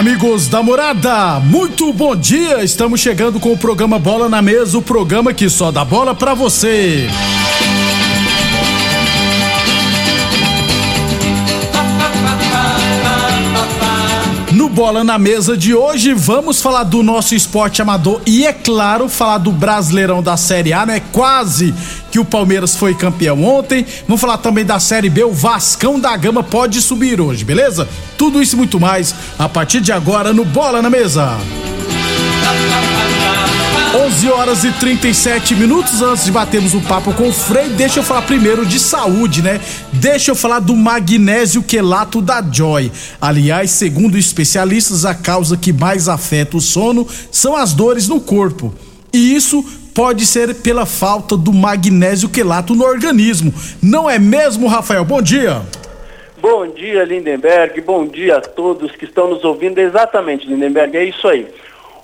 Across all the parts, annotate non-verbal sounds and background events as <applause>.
Amigos da morada, muito bom dia! Estamos chegando com o programa Bola na Mesa o programa que só dá bola pra você. No Bola na Mesa de hoje, vamos falar do nosso esporte amador e, é claro, falar do Brasileirão da Série A, né? Quase que o Palmeiras foi campeão ontem. Vamos falar também da Série B, o Vascão da Gama pode subir hoje, beleza? Tudo isso e muito mais a partir de agora no Bola na Mesa. 11 horas e 37 minutos antes de batermos um papo com o Frei, deixa eu falar primeiro de saúde, né? Deixa eu falar do magnésio quelato da Joy. Aliás, segundo especialistas, a causa que mais afeta o sono são as dores no corpo. E isso pode ser pela falta do magnésio quelato no organismo. Não é mesmo, Rafael? Bom dia. Bom dia, Lindenberg. Bom dia a todos que estão nos ouvindo. Exatamente, Lindenberg, é isso aí.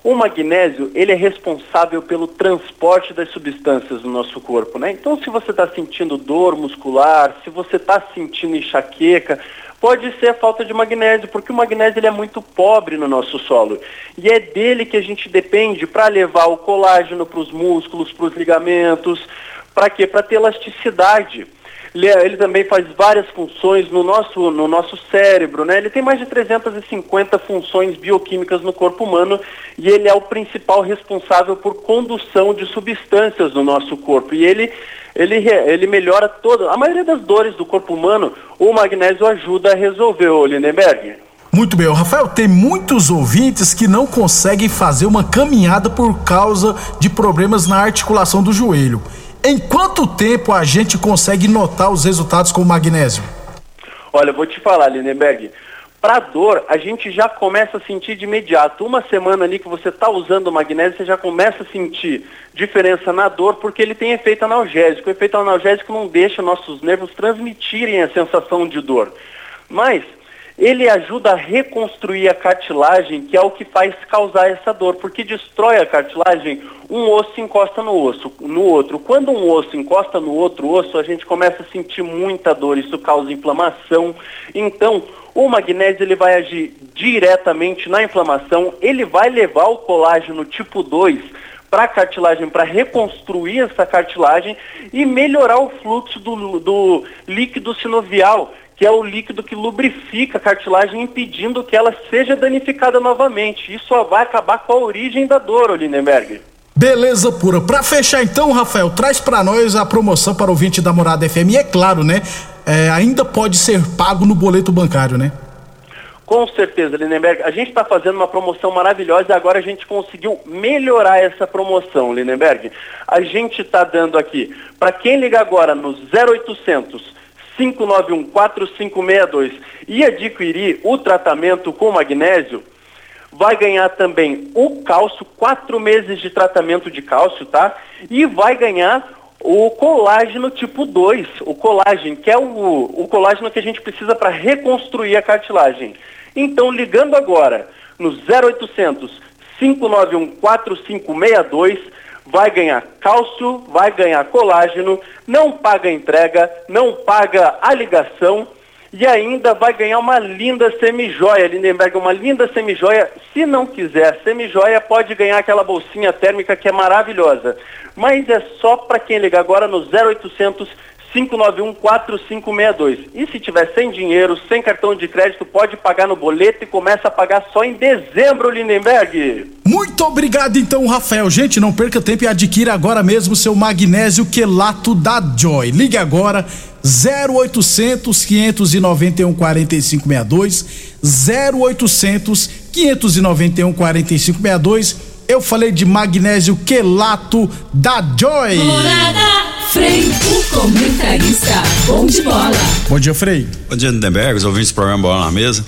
O magnésio, ele é responsável pelo transporte das substâncias no nosso corpo, né? Então, se você está sentindo dor muscular, se você está sentindo enxaqueca, pode ser a falta de magnésio, porque o magnésio ele é muito pobre no nosso solo. E é dele que a gente depende para levar o colágeno para os músculos, para os ligamentos, para quê? Para ter elasticidade. Ele, também faz várias funções no nosso, no nosso cérebro, né? Ele tem mais de 350 funções bioquímicas no corpo humano e ele é o principal responsável por condução de substâncias no nosso corpo. E ele, ele, ele melhora toda, a maioria das dores do corpo humano, o magnésio ajuda a resolver, ô Lindenberg. Muito bem, o Rafael, tem muitos ouvintes que não conseguem fazer uma caminhada por causa de problemas na articulação do joelho. Em quanto tempo a gente consegue notar os resultados com o magnésio? Olha, eu vou te falar, Lindenberg. Para dor, a gente já começa a sentir de imediato. Uma semana ali que você está usando o magnésio, você já começa a sentir diferença na dor, porque ele tem efeito analgésico. O efeito analgésico não deixa nossos nervos transmitirem a sensação de dor. Mas ele ajuda a reconstruir a cartilagem, que é o que faz causar essa dor, porque destrói a cartilagem, um osso encosta no osso, no outro. Quando um osso encosta no outro osso, a gente começa a sentir muita dor, isso causa inflamação. Então, o magnésio ele vai agir diretamente na inflamação, ele vai levar o colágeno tipo 2 para a cartilagem, para reconstruir essa cartilagem e melhorar o fluxo do, do líquido sinovial, que é o líquido que lubrifica a cartilagem, impedindo que ela seja danificada novamente. Isso só vai acabar com a origem da dor, Lindenberg. Beleza pura. Para fechar então, Rafael, traz para nós a promoção para o ouvinte da Morada FM. E é claro, né? É, ainda pode ser pago no boleto bancário, né? Com certeza, Lindenberg. A gente está fazendo uma promoção maravilhosa e agora a gente conseguiu melhorar essa promoção, Lindenberg. A gente está dando aqui, para quem liga agora no 0800 591-4562 e adquirir o tratamento com magnésio, vai ganhar também o cálcio, quatro meses de tratamento de cálcio, tá? E vai ganhar o colágeno tipo 2, o colágeno, que é o, o colágeno que a gente precisa para reconstruir a cartilagem. Então, ligando agora no 0800 591 4562, vai ganhar cálcio, vai ganhar colágeno, não paga entrega, não paga a ligação e ainda vai ganhar uma linda semijoia, Lindenberg, uma linda semijoia. Se não quiser semijoia, pode ganhar aquela bolsinha térmica que é maravilhosa. Mas é só para quem ligar agora no 0800 591-4562. E se tiver sem dinheiro, sem cartão de crédito, pode pagar no boleto e começa a pagar só em dezembro, Lindenberg. Muito obrigado então, Rafael. Gente, não perca tempo e adquira agora mesmo seu magnésio quelato da Joy. Ligue agora 0800 591 4562 0800 591 4562. Eu falei de magnésio quelato da Joy. Morada. Frei, o comentarista, bom de bola. Bom dia, Frei. Bom dia, Lindenberg, os ouvintes do programa Bola na Mesa.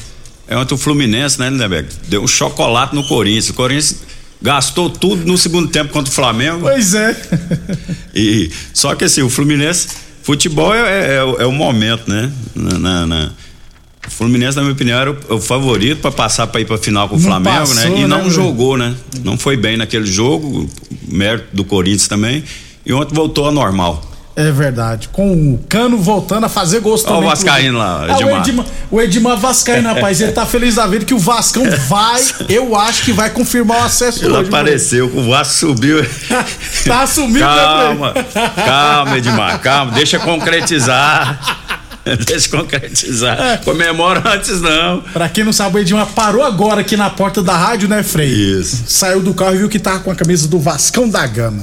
É ontem o Fluminense, né, Lindenberg? Deu um chocolate no Corinthians. O Corinthians gastou tudo no segundo tempo contra o Flamengo. Pois é. e Só que assim, o Fluminense, futebol é, é, é o momento, né? Na, na, na, o Fluminense, na minha opinião, era o, o favorito para passar para ir para final com o Flamengo, né? passou, né? E não né, jogou, né? Não foi bem naquele jogo, mérito do Corinthians também e ontem voltou ao normal. É verdade. Com o Cano voltando a fazer gosto também. Olha o Vascaíno lá, Edmar. Ah, o Edmar. O Edmar Vascaíno, <laughs> rapaz, ele tá feliz da vida que o Vascão vai, eu acho que vai confirmar o acesso ele hoje. apareceu, o Vasco subiu. <laughs> tá assumindo, né, Calma, né, calma, Edmar, calma, deixa concretizar. <laughs> Deixa concretizar. É. Comemora antes, não. Pra quem não sabe, o Edmar parou agora aqui na porta da rádio, né, Frei? Isso. Saiu do carro e viu que tava com a camisa do Vascão da Gama.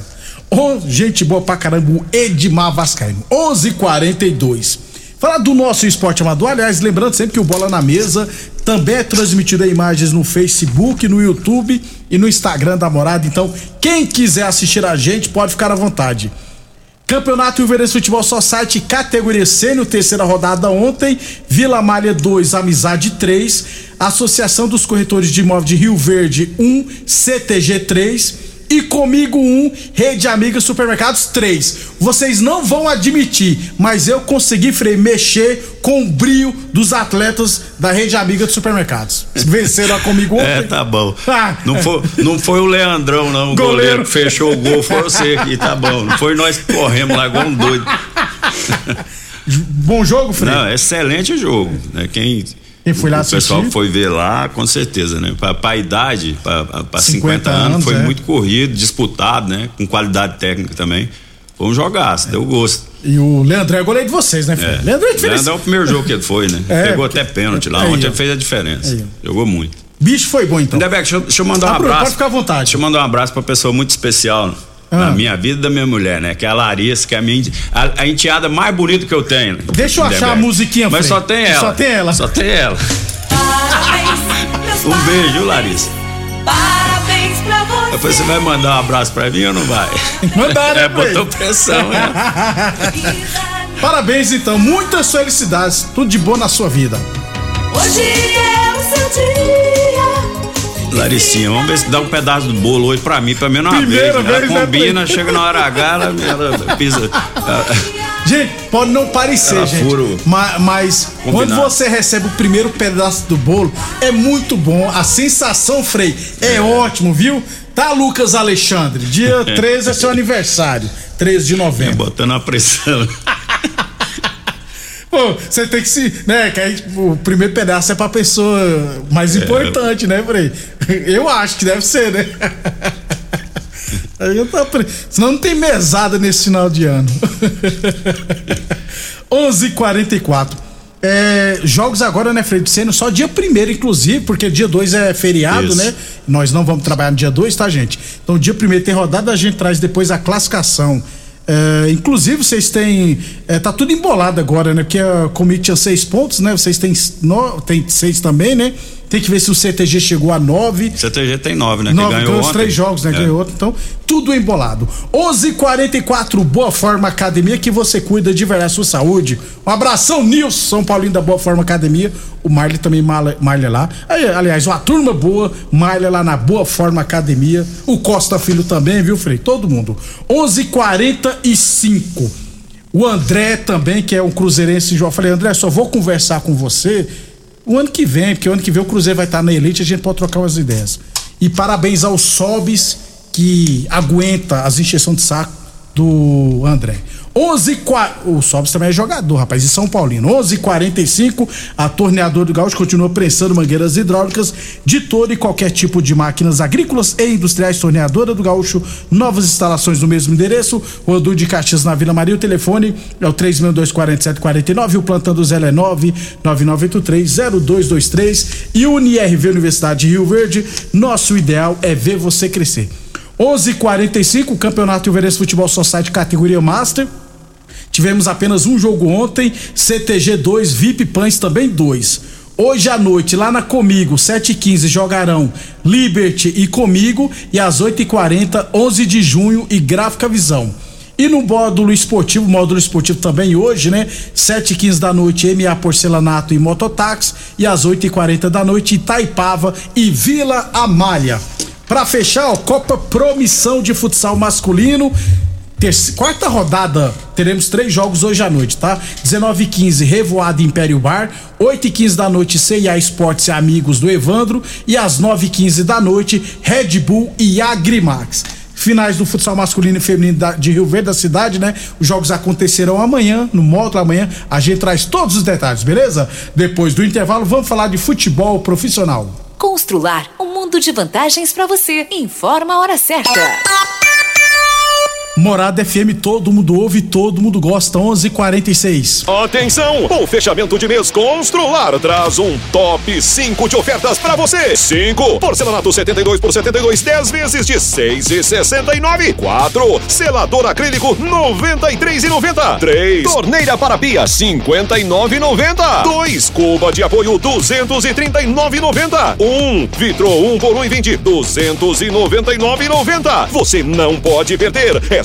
Oh, gente boa pra caramba, o Edmar Vascaíno. 11:42. Falar do nosso esporte amador, aliás, lembrando sempre que o Bola na Mesa também é transmitido em imagens no Facebook, no YouTube e no Instagram da Morada. Então, quem quiser assistir a gente pode ficar à vontade. Campeonato Ilverense Futebol Society, categoria sênior, terceira rodada ontem, Vila Malha 2, Amizade 3, Associação dos Corretores de Imóveis de Rio Verde 1, CTG 3, e comigo um, Rede Amiga Supermercados três. Vocês não vão admitir, mas eu consegui Frei, mexer com o brilho dos atletas da Rede Amiga de Supermercados. Venceram a comigo <laughs> ontem. É, tá bom. Ah, não, foi, não foi o Leandrão, não, o goleiro. goleiro que fechou o gol, foi você aqui, tá bom. Não foi nós que corremos lá igual um doido. Bom jogo, Frei? Não, excelente jogo. Né? Quem foi lá assistir? O pessoal foi ver lá, com certeza, né? Para a idade, para 50, 50 anos, anos foi é. muito corrido, disputado, né? Com qualidade técnica também. Foi um jogaço, é. deu gosto. E o Leandré é goleiro de vocês, né, filho? É. Leandré é Leandro é o primeiro jogo que ele foi, né? <laughs> É, Pegou porque... até pênalti lá, ontem ele fez a diferença. Jogou muito. Bicho foi bom então. Debeck, deixa, deixa eu mandar um abraço. Pode ficar à vontade. Deixa eu mandar um abraço pra pessoa muito especial ah. na minha vida da minha mulher, né? Que é a Larissa, que é a minha a, a enteada mais bonita que eu tenho. Deixa eu achar a musiquinha, Mas só tem ela. Só tem ela. Só tem ela. um beijo, Larissa. Parabéns pra você. Depois você vai mandar um abraço pra mim ou não vai? Mandar, né? É, botou pressão, né? <laughs> Parabéns, então. Muitas felicidades. Tudo de bom na sua vida. Hoje é o seu dia. Laricinha, vamos ver se dá um pedaço do bolo hoje pra mim, pra mim não Primeira vez. Né? Ela né, combina, chega na hora H, ela, ela pisa. <laughs> Gente, pode não parecer, Era gente. Furo mas, mas quando você recebe o primeiro pedaço do bolo, é muito bom. A sensação, Frei, é, é. ótimo, viu? Tá, Lucas Alexandre? Dia <laughs> 13 é seu aniversário. 13 de novembro. É, botando a pressão. <laughs> Pô, você tem que se. Né, que aí, o primeiro pedaço é pra pessoa mais é. importante, né, Frei? Eu acho que deve ser, né? Aí eu tô pre... Senão não tem mesada nesse final de ano. 11:44. É, jogos agora, né, Freire Sendo só dia primeiro, inclusive, porque dia 2 é feriado, Isso. né? Nós não vamos trabalhar no dia 2, tá, gente? Então, dia primeiro tem rodada, a gente traz depois a classificação. É, inclusive, vocês têm. É, tá tudo embolado agora, né? Porque a Comitê tinha seis pontos, né? Vocês têm, no, tem seis também, né? Tem que ver se o CTG chegou a nove. O CTG tem nove, né? Nove, ganhou os três jogos, né? É. Ganhou outro. Então, tudo embolado. 11:44 Boa Forma Academia, que você cuida de verdade a sua saúde. Um abração, Nilson, São Paulinho da Boa Forma Academia. O Marley também malha lá. Aí, aliás, uma turma boa, malha lá na Boa Forma Academia. O Costa Filho também, viu, Frei? Todo mundo. 11:45 O André também, que é um cruzeirense, eu falei, André, só vou conversar com você o ano que vem, porque o ano que vem o Cruzeiro vai estar na elite, a gente pode trocar umas ideias. E parabéns aos Sobis que aguenta as injeções de saco do André. 11 O Sobs também é jogador, rapaz, e São Paulino. 11:45 a torneadora do Gaúcho continua prensando mangueiras hidráulicas de todo e qualquer tipo de máquinas agrícolas e industriais. Torneadora do Gaúcho, novas instalações no mesmo endereço. Rodu de Caxias na Vila Maria. O telefone é o 3624749. O plantão do Zé é 999830223. E UniRV Universidade de Rio Verde. Nosso ideal é ver você crescer. 11:45 o Campeonato Ilverense Futebol Society categoria Master. Tivemos apenas um jogo ontem, CTG 2, VIP Pães também 2. Hoje à noite, lá na Comigo, 7h15, jogarão Liberty e Comigo. E às 8h40, 11 de junho e Gráfica Visão. E no módulo esportivo, módulo esportivo também hoje, né? 7h15 da noite, MA Porcelanato e Mototáxi. E às 8h40 da noite, Itaipava e Vila Amália. Para fechar, ó, Copa Promissão de Futsal Masculino quarta rodada, teremos três jogos hoje à noite, tá? 19 e 15 Revoada Império Bar, 8 e 15 da noite CIA Esportes e Amigos do Evandro e às 9 e 15 da noite Red Bull e Agrimax. Finais do futsal masculino e feminino de Rio Verde da cidade, né? Os jogos acontecerão amanhã, no módulo amanhã. A gente traz todos os detalhes, beleza? Depois do intervalo, vamos falar de futebol profissional. Constrular um mundo de vantagens para você. Informa a hora certa. Morada FM, todo mundo ouve, todo mundo gosta. 11:46. Atenção! O fechamento de mês Constrular traz um top 5 de ofertas para você. 5. Porcelanato 72 por 72, 10 vezes de 6,69. 4. Selador acrílico 93,90. 3. Torneira para pia 59,90. 2. Cuba de apoio 239,90. 1. Vitro 1 por 1,20 299,90. Você não pode perder. É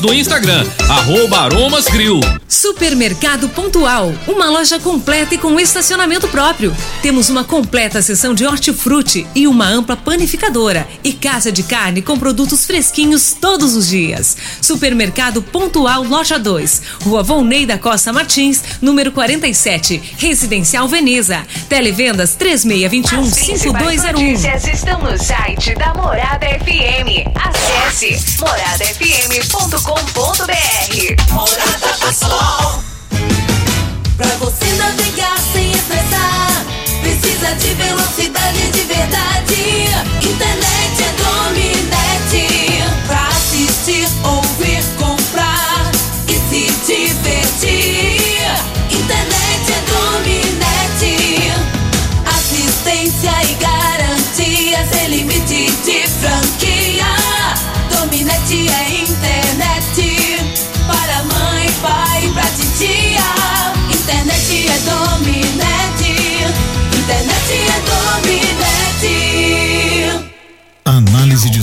no Instagram, arroba Aromas Grill. Supermercado Pontual, uma loja completa e com estacionamento próprio. Temos uma completa seção de hortifruti e uma ampla panificadora e casa de carne com produtos fresquinhos todos os dias. Supermercado Pontual Loja 2, Rua Volney da Costa Martins, número 47, Residencial Veneza. Televendas 3621 5201. estão no site da Morada FM. Acesse moradafm.com.br. Morada do Sol. Pra você navegar sem estressar, precisa de velocidade de verdade. Internet é Dominete. Pra assistir, ouvir,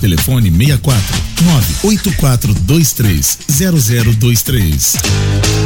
Telefone 64 98423 0023.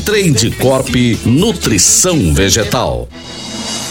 Trade Corp Nutrição Vegetal.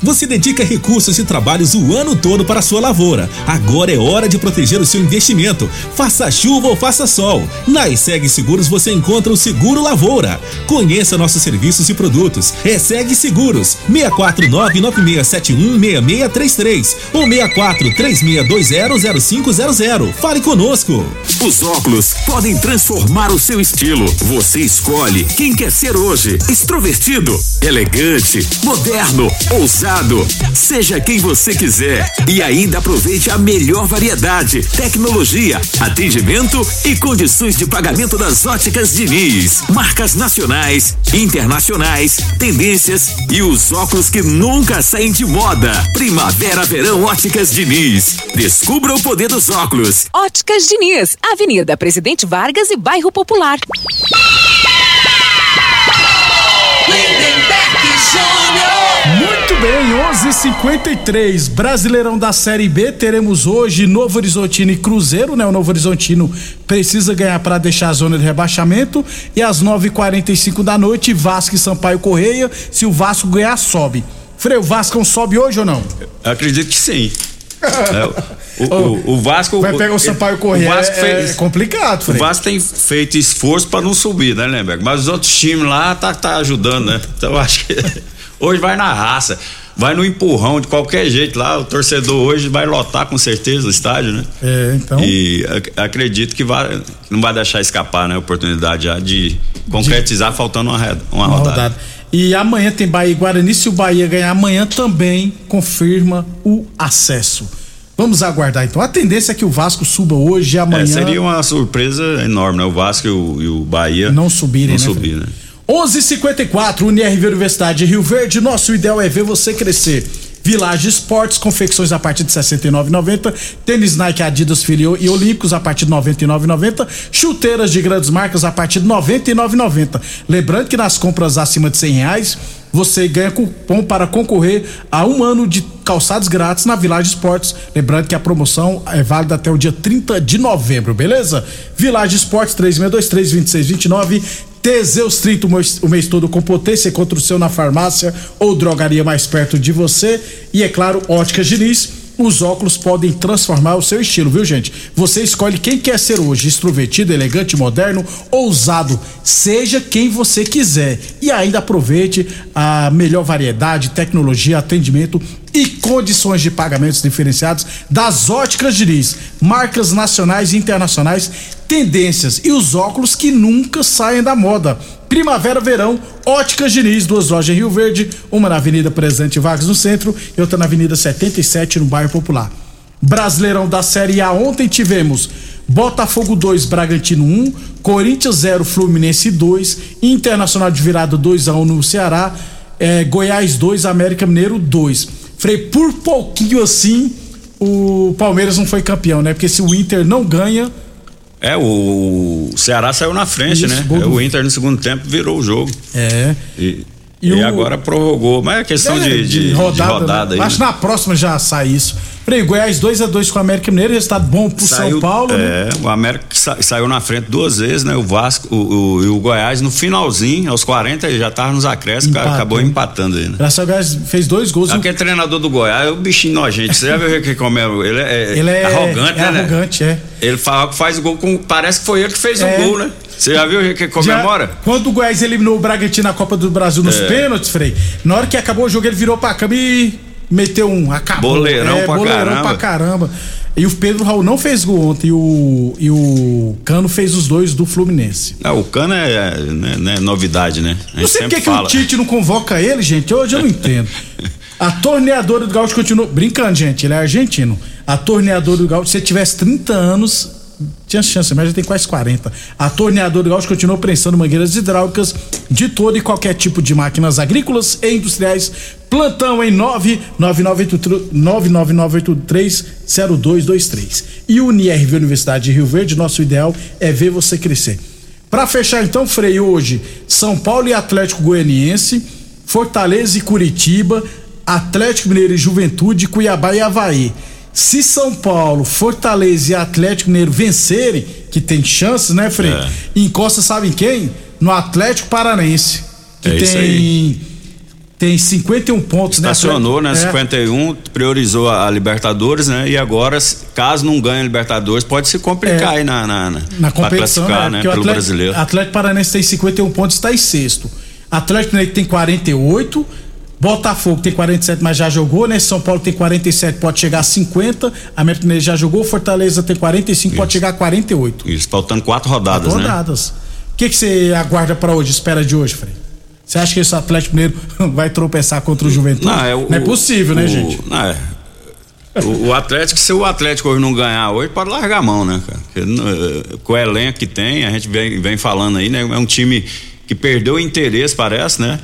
Você dedica recursos e trabalhos o ano todo para a sua lavoura. Agora é hora de proteger o seu investimento. Faça chuva ou faça sol. Na ESEG Seguros você encontra o Seguro Lavoura. Conheça nossos serviços e produtos. ESEG Seguros 64996716633 ou 6436200500. Fale conosco. Os óculos podem transformar o seu estilo. Você escolhe quem quer ser hoje. Extrovertido, elegante, moderno, ousado. Seja quem você quiser. E ainda aproveite a melhor variedade, tecnologia, atendimento e condições de pagamento das óticas Diniz. Marcas nacionais, internacionais, tendências e os óculos que nunca saem de moda. Primavera, verão, óticas Diniz. Descubra o poder dos óculos. Óticas Diniz, Avenida Presidente Vargas e Bairro Popular. Muito bem, 11:53 Brasileirão da Série B. Teremos hoje Novo Horizontino e Cruzeiro, né? O Novo Horizontino precisa ganhar para deixar a zona de rebaixamento. E às 9:45 da noite, Vasco e Sampaio Correia. Se o Vasco ganhar, sobe. Freio, o Vasco sobe hoje ou não? Eu acredito que sim. <laughs> É, o, o, o, Vasco. Vai pegar o Sampaio Correia. O Vasco é, fez, é complicado. O Vasco tem feito esforço para não subir, né, Lemberg? Mas os outros times lá tá, tá ajudando, né? Então eu acho que. Hoje vai na raça, vai no empurrão de qualquer jeito lá. O torcedor hoje vai lotar com certeza o estádio, né? É, então. E ac acredito que vai, não vai deixar escapar, né? A oportunidade já de concretizar, de... faltando uma, uma, uma rodada. rodada. E amanhã tem Bahia e Guarani. Se o Bahia ganhar amanhã também confirma o acesso. Vamos aguardar então. A tendência é que o Vasco suba hoje e amanhã. É, seria uma surpresa enorme, né? O Vasco e o, e o Bahia não subirem, não né? Subir, né? 11:54 UniRV Universidade de Rio Verde. Nosso ideal é ver você crescer. Village Esportes, confecções a partir de 69,90, tênis Nike, Adidas, Filho e Olímpicos a partir de 99,90, chuteiras de grandes marcas a partir de 99,90. Lembrando que nas compras acima de 100 reais você ganha cupom para concorrer a um ano de calçados grátis na Village Esportes. Lembrando que a promoção é válida até o dia 30 de novembro, beleza? Village Esportes 3623 2629 Teseus 30 o mês, todo com potência contra o seu na farmácia ou drogaria mais perto de você. E é claro, Óticas Diniz. Os óculos podem transformar o seu estilo, viu, gente? Você escolhe quem quer ser hoje, extrovertido, elegante, moderno, ousado, seja quem você quiser. E ainda aproveite a melhor variedade, tecnologia, atendimento e condições de pagamentos diferenciados das óticas Diniz, marcas nacionais e internacionais, tendências e os óculos que nunca saem da moda. Primavera, verão, óticas Diniz, duas lojas em Rio Verde, uma na Avenida Presidente Vargas no centro e outra na Avenida 77 no bairro Popular. Brasileirão da Série A ontem tivemos Botafogo 2, Bragantino 1, Corinthians 0, Fluminense 2, Internacional de virada 2 a 1 no Ceará, eh, Goiás 2, América Mineiro 2. Frei, por pouquinho assim, o Palmeiras não foi campeão, né? Porque se o Inter não ganha. É, o, Ceará saiu na frente, Isso, né? gol do- O Inter no segundo tempo virou o jogo. É. E, E e o- agora prorrogou. Mas é questão É, de, de, de rodada, né? aí. Acho que na próxima já sai isso. Frei, Goiás 2x2 com o América Mineiro, resultado bom pro São Paulo, né? É, o América sa- saiu na frente duas vezes, né? O Vasco o, o- e o Goiás no finalzinho, aos 40, ele já tava nos acréscimos, Empatou. acabou empatando aí, né? Graças ao Goiás fez dois gols. Aquele treinador do Goiás é o bichinho nojento. Você já viu que como é? Ele é, Ele é arrogante, é né? arrogante, é. Ele fala faz gol com. Parece que foi ele que fez É. o gol, né? Você já viu que comemora? Já- quando o Goiás eliminou o Bragantino na Copa do Brasil nos É. pênaltis, Frei, na hora que acabou o jogo, ele virou pra cama e meteu um. Acabou. Boleirão pra boleirão caramba. pra caramba. E o Pedro Raul não fez gol ontem e o, e o Cano fez os dois do Fluminense. Não, o Cano é, é, né, novidade, né? Não sei por que sempre que o fala. Tite não convoca ele, gente. Hoje eu não entendo. <laughs> A torneadora do Gaúcho continuou. Brincando, gente, ele é argentino. A torneadora do Gaúcho, se ele tivesse 30 anos, tinha chance, mas já tem quase 40. A torneadora do Gaúcho continuou prensando mangueiras hidráulicas de todo e qualquer tipo de máquinas agrícolas e industriais. Plantão em 999830223. E Unirv Universidade de Rio Verde, nosso ideal é ver você crescer. Pra fechar então, Frei, hoje, São Paulo e Atlético Goianiense, Fortaleza e Curitiba, Atlético Mineiro e Juventude, Cuiabá e Havaí. Se São Paulo, Fortaleza e Atlético Mineiro vencerem, que tem chances, né, Frei? É. Encosta, sabe em quem? No Atlético Paranense. Que É tem. Tem 51 pontos, né? Estacionou, né? É. 51, priorizou a, a Libertadores, né? E agora, caso não ganhe a Libertadores, pode se complicar É. aí na, na, na, na competição, classificar, né? O Pelo Atlético, brasileiro. Atlético Paranense tem 51 pontos, está em sexto. Atlético Mineiro tem 48, Botafogo tem 47, mas já jogou, né? São Paulo tem 47, pode chegar a 50. América Mineiro já jogou, Fortaleza tem 45, pode chegar a 48. Isso, faltando quatro rodadas, Quatro né? rodadas. O que que você aguarda para hoje, espera de hoje, Frei? Você acha que esse Atlético Mineiro <laughs> vai tropeçar contra o Juventude? Não, é, o- Não é possível, né, o- gente? Não, é. O, o Atlético, se o Atlético hoje não ganhar hoje, pode largar a mão, né, cara? Porque, eh, com o elenco que tem, a gente vem, vem falando aí, né? É um time que perdeu o interesse, parece, né?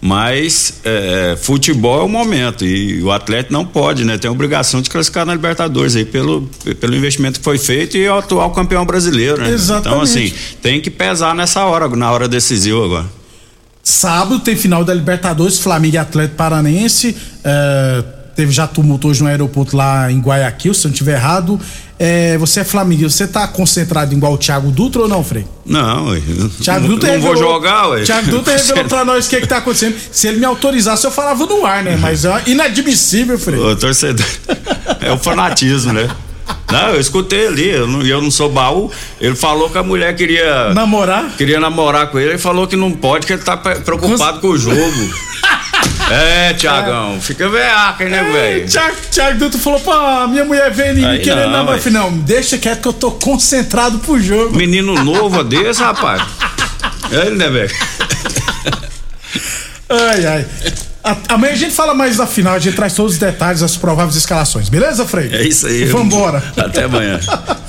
Mas eh, futebol é o momento e o Atlético não pode, né? Tem a obrigação de classificar na Libertadores aí pelo, pelo investimento que foi feito e é o atual campeão brasileiro, né? Exatamente. Então, assim, tem que pesar nessa hora, na hora decisiva agora. Sábado tem final da Libertadores, Flamengo e Atlético Paranense. é, teve já tumulto hoje no aeroporto lá em Guayaquil, se eu não estiver errado. É, você é Flamengo, você tá concentrado igual o Thiago Dutra ou não, Frei? Não, ué. Thiago não, Dutra não vou revelou- jogar, ué. Thiago Dutra <laughs> revelou pra nós o que, que tá acontecendo. Se ele me autorizasse, eu falava no ar, né? Mas é inadmissível, Frei. O torcedor. <laughs> É o fanatismo, né? Não, eu escutei ali, eu não, eu não sou baú. Ele falou que a mulher queria. Namorar? Queria namorar com ele, ele falou que não pode, que ele tá pre- preocupado com o jogo. <laughs> É, Tiagão, fica veaca, né, velho? Thiago Dutra falou, pô, minha mulher veio Aí querendo não, falei, não, deixa quieto que eu tô concentrado pro jogo. Menino novo desse, rapaz. <laughs> É ele, né, velho? Ai, ai. A- amanhã a gente fala mais da final, a gente traz todos os detalhes, as prováveis escalações, beleza, Frei? É isso aí. Vambora. Até amanhã. <laughs>